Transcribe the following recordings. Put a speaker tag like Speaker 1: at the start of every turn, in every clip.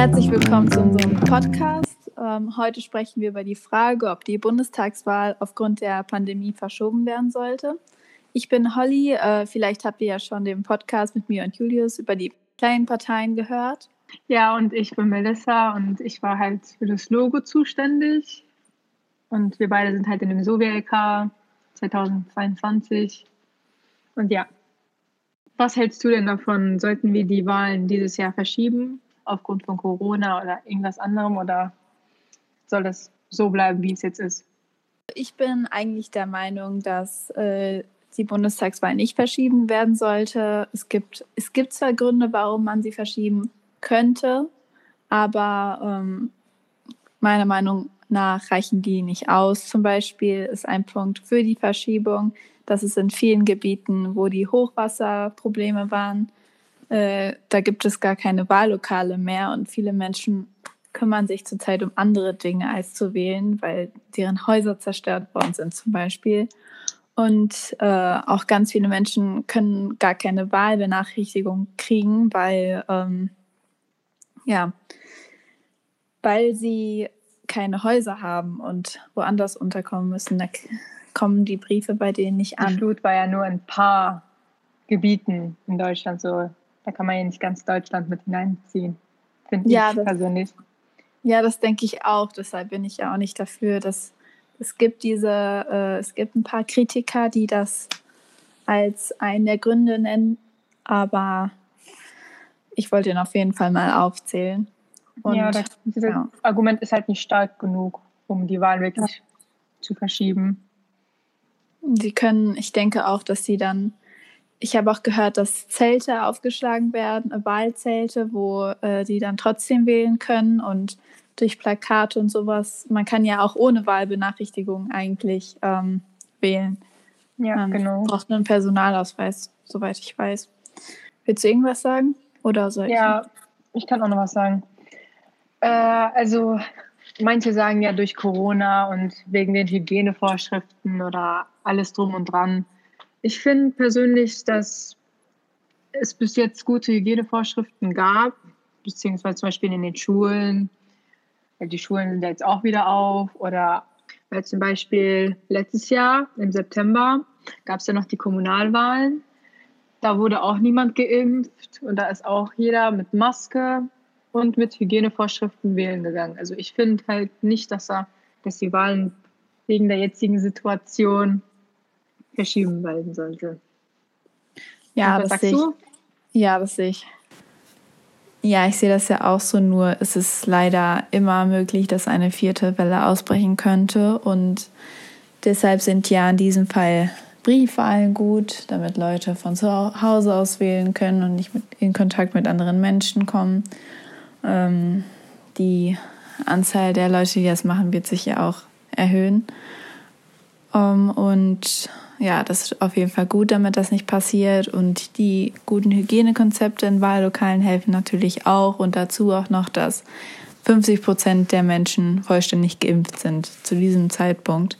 Speaker 1: Herzlich willkommen zu unserem Podcast. Ähm, heute sprechen wir über die Frage, ob die Bundestagswahl aufgrund der Pandemie verschoben werden sollte. Ich bin Holly. Äh, vielleicht habt ihr ja schon den Podcast mit mir und Julius über die kleinen Parteien gehört.
Speaker 2: Ja, und ich bin Melissa und ich war halt für das Logo zuständig. Und wir beide sind halt in dem Sowia-LK 2022. Und ja, was hältst du denn davon? Sollten wir die Wahlen dieses Jahr verschieben aufgrund von Corona oder irgendwas anderem oder soll das so bleiben, wie es jetzt ist?
Speaker 1: Ich bin eigentlich der Meinung, dass äh, die Bundestagswahl nicht verschieben werden sollte. Es gibt, es gibt zwar Gründe, warum man sie verschieben könnte, aber ähm, meiner Meinung nach reichen die nicht aus. Zum Beispiel ist ein Punkt für die Verschiebung, dass es in vielen Gebieten, wo die Hochwasserprobleme waren, äh, da gibt es gar keine Wahllokale mehr und viele Menschen kümmern sich zurzeit um andere Dinge als zu wählen, weil deren Häuser zerstört worden sind zum Beispiel. Und äh, auch ganz viele Menschen können gar keine Wahlbenachrichtigung kriegen, weil, ähm, ja, weil sie keine Häuser haben und woanders unterkommen müssen. Da kommen die Briefe bei denen nicht an.
Speaker 2: Die Flut war ja nur ein paar Gebieten in Deutschland so. Da kann man ja nicht ganz Deutschland mit hineinziehen, finde ja, ich das, persönlich.
Speaker 1: Ja, das denke ich auch. Deshalb bin ich ja auch nicht dafür, dass es gibt diese, äh, es gibt ein paar Kritiker, die das als einen der Gründe nennen, aber ich wollte ihn auf jeden Fall mal aufzählen.
Speaker 2: Und, ja, das, dieses ja. Argument ist halt nicht stark genug, um die Wahl wirklich ja. zu verschieben.
Speaker 1: Sie können, ich denke auch, dass sie dann, ich habe auch gehört, dass Zelte aufgeschlagen werden, Wahlzelte, wo äh, die dann trotzdem wählen können und durch Plakate und sowas. Man kann ja auch ohne Wahlbenachrichtigung eigentlich ähm, wählen. Ja, Man genau. braucht nur einen Personalausweis, soweit ich weiß. Willst du irgendwas sagen? Oder soll
Speaker 2: ich? Ja, ich kann auch noch was sagen. Äh, also, manche sagen ja durch Corona und wegen den Hygienevorschriften oder alles drum und dran. Ich finde persönlich, dass es bis jetzt gute Hygienevorschriften gab, beziehungsweise zum Beispiel in den Schulen die Schulen sind jetzt auch wieder auf oder weil zum Beispiel letztes Jahr im September gab es ja noch die Kommunalwahlen. Da wurde auch niemand geimpft und da ist auch jeder mit Maske und mit Hygienevorschriften wählen gegangen. Also ich finde halt nicht, dass, er, dass die Wahlen wegen der jetzigen Situation verschieben werden sollte.
Speaker 1: Ja, das sehe ich. Ja, das sehe ich. Ja, ich sehe das ja auch so, nur es ist leider immer möglich, dass eine vierte Welle ausbrechen könnte. Und deshalb sind ja in diesem Fall Briefwahlen gut, damit Leute von zu Hause aus wählen können und nicht in Kontakt mit anderen Menschen kommen. Ähm, die Anzahl der Leute, die das machen, wird sich ja auch erhöhen. Um, ähm, und ja, das ist auf jeden Fall gut, damit das nicht passiert. Und die guten Hygienekonzepte in Wahllokalen helfen natürlich auch. Und dazu auch noch, dass 50 Prozent der Menschen vollständig geimpft sind zu diesem Zeitpunkt.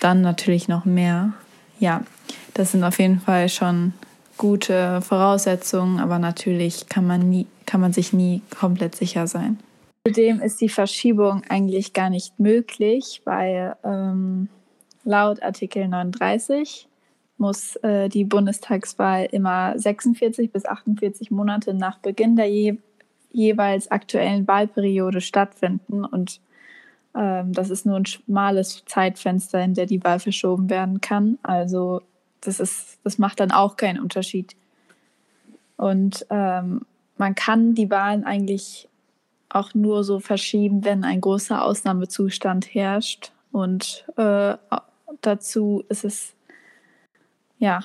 Speaker 1: Dann natürlich noch mehr. Ja, das sind auf jeden Fall schon gute Voraussetzungen, aber natürlich kann man, nie, kann man sich nie komplett sicher sein. Zudem ist die Verschiebung eigentlich gar nicht möglich, weil ähm, Laut Artikel 39 muss äh, die Bundestagswahl immer 46 bis 48 Monate nach Beginn der je jeweils aktuellen Wahlperiode stattfinden. Und ähm, das ist nur ein schmales Zeitfenster, in der die Wahl verschoben werden kann. Also das, ist, das macht dann auch keinen Unterschied. Und ähm, man kann die Wahlen eigentlich auch nur so verschieben, wenn ein großer Ausnahmezustand herrscht und äh, dazu ist es, ja,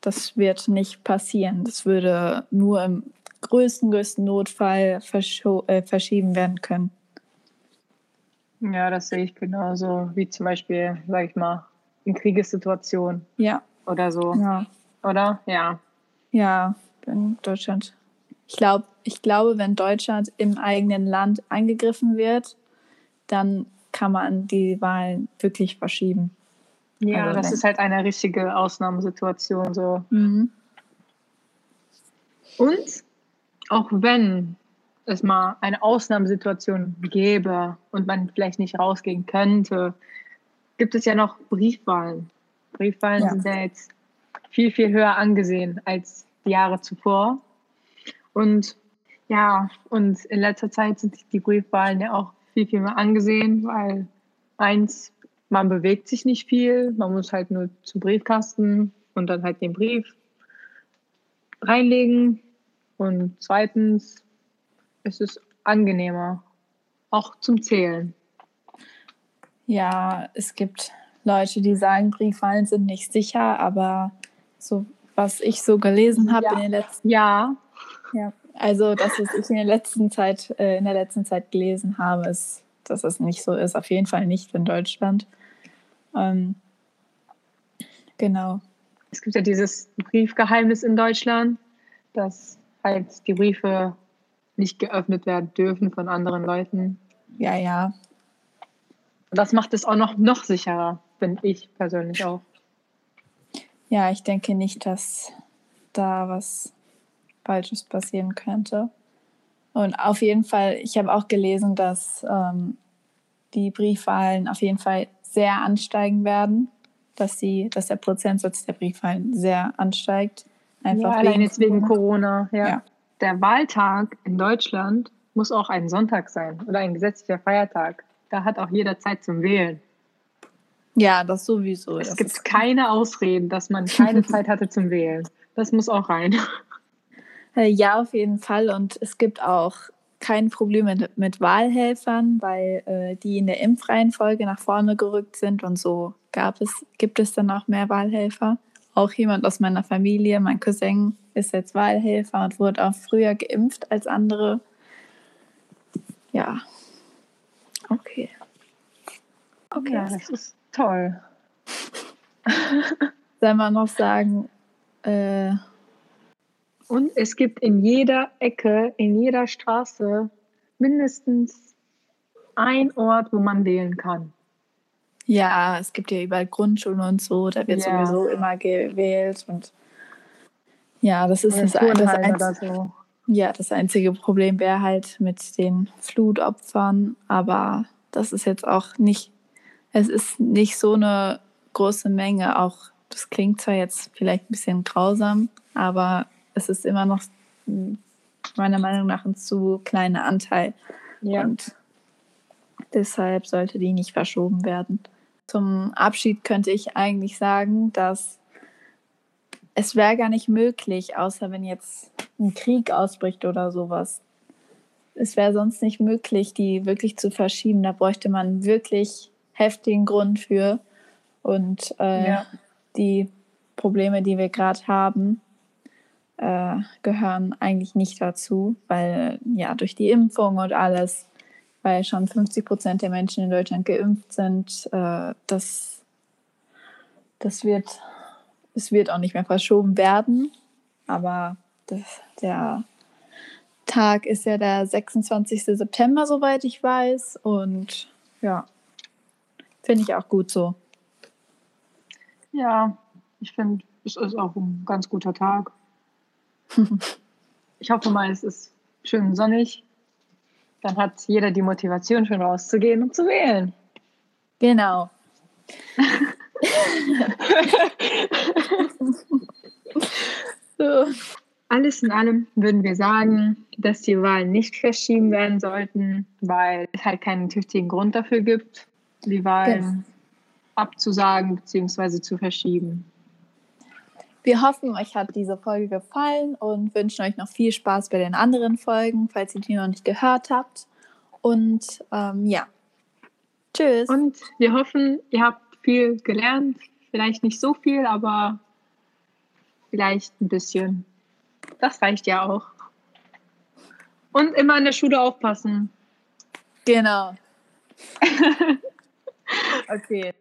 Speaker 1: das wird nicht passieren. Das würde nur im größten, größten Notfall äh, verschieben werden können.
Speaker 2: Ja, das sehe ich genauso, wie zum Beispiel, sag ich mal, in Kriegessituationen.
Speaker 1: Ja.
Speaker 2: Oder so.
Speaker 1: Ja.
Speaker 2: Oder? Ja.
Speaker 1: Ja, in Deutschland. Ich, glaub, ich glaube, wenn Deutschland im eigenen Land angegriffen wird, dann kann man die Wahlen wirklich verschieben.
Speaker 2: Ja, also, das ist halt eine richtige Ausnahmesituation so. Mhm. Und auch wenn es mal eine Ausnahmesituation gäbe und man vielleicht nicht rausgehen könnte, gibt es ja noch Briefwahlen. Briefwahlen ja. sind ja jetzt viel, viel höher angesehen als die Jahre zuvor. Und ja, und in letzter Zeit sind die Briefwahlen ja auch viel, viel mehr angesehen, weil eins, man bewegt sich nicht viel, man muss halt nur zum Briefkasten und dann halt den Brief reinlegen. Und zweitens ist es angenehmer, auch zum Zählen.
Speaker 1: Ja, es gibt Leute, die sagen, Briefwahlen sind nicht sicher, aber so was ich so gelesen habe ja. in den letzten
Speaker 2: Ja.
Speaker 1: Ja. Also das, was ich in der letzten Zeit, äh, in der letzten Zeit gelesen habe, ist, dass es nicht so ist. Auf jeden Fall nicht in Deutschland. Ähm, genau.
Speaker 2: Es gibt ja dieses Briefgeheimnis in Deutschland, dass halt die Briefe nicht geöffnet werden dürfen von anderen Leuten.
Speaker 1: Ja, ja.
Speaker 2: Das macht es auch noch, noch sicherer, finde ich persönlich auch.
Speaker 1: Ja, ich denke nicht, dass da was Falsches passieren könnte. Und auf jeden Fall, ich habe auch gelesen, dass ähm, die Briefwahlen auf jeden Fall sehr ansteigen werden, dass, sie, dass der Prozentsatz der Briefwahlen sehr ansteigt.
Speaker 2: Einfach ja, allein jetzt wegen Corona. Ja. ja. Der Wahltag in Deutschland muss auch ein Sonntag sein oder ein gesetzlicher Feiertag. Da hat auch jeder Zeit zum Wählen.
Speaker 1: Ja, das sowieso.
Speaker 2: Es das gibt keine Ausreden, dass man keine Zeit hatte zum Wählen. Das muss auch rein.
Speaker 1: Äh, ja, auf jeden Fall. Und es gibt auch kein Problem mit, mit Wahlhelfern, weil äh, die in der Impfreihenfolge nach vorne gerückt sind und so gab es, gibt es dann auch mehr Wahlhelfer. Auch jemand aus meiner Familie, mein Cousin, ist jetzt Wahlhelfer und wurde auch früher geimpft als andere. Ja. Okay.
Speaker 2: Okay. Ja, das ist toll.
Speaker 1: Soll man noch sagen, äh,
Speaker 2: und es gibt in jeder Ecke, in jeder Straße mindestens ein Ort, wo man wählen kann.
Speaker 1: Ja, es gibt ja überall Grundschulen und so, da wird ja. sowieso immer gewählt und ja, das ist das, das, das, so. ja, das einzige Problem wäre halt mit den Flutopfern, aber das ist jetzt auch nicht, es ist nicht so eine große Menge, auch das klingt zwar jetzt vielleicht ein bisschen grausam, aber es ist immer noch meiner Meinung nach ein zu kleiner Anteil. Ja. Und deshalb sollte die nicht verschoben werden. Zum Abschied könnte ich eigentlich sagen, dass es wäre gar nicht möglich, außer wenn jetzt ein Krieg ausbricht oder sowas. Es wäre sonst nicht möglich, die wirklich zu verschieben. Da bräuchte man wirklich heftigen Grund für. Und äh, ja. die Probleme, die wir gerade haben, äh, gehören eigentlich nicht dazu, weil ja durch die Impfung und alles, weil schon 50 Prozent der Menschen in Deutschland geimpft sind, äh, das, das wird, es wird auch nicht mehr verschoben werden. Aber das, der Tag ist ja der 26. September, soweit ich weiß. Und ja, finde ich auch gut so.
Speaker 2: Ja, ich finde, es ist auch ein ganz guter Tag. ich hoffe mal, es ist schön sonnig. Dann hat jeder die Motivation, schon rauszugehen und zu wählen.
Speaker 1: Genau.
Speaker 2: so. Alles in allem würden wir sagen, dass die Wahlen nicht verschieben werden sollten, weil es halt keinen tüchtigen Grund dafür gibt, die Wahlen genau. abzusagen bzw. zu verschieben.
Speaker 1: Wir hoffen, euch hat diese Folge gefallen und wünschen euch noch viel Spaß bei den anderen Folgen, falls ihr die noch nicht gehört habt. Und ähm, ja, tschüss.
Speaker 2: Und wir hoffen, ihr habt viel gelernt. Vielleicht nicht so viel, aber vielleicht ein bisschen. Das reicht ja auch. Und immer in der Schule aufpassen.
Speaker 1: Genau. okay.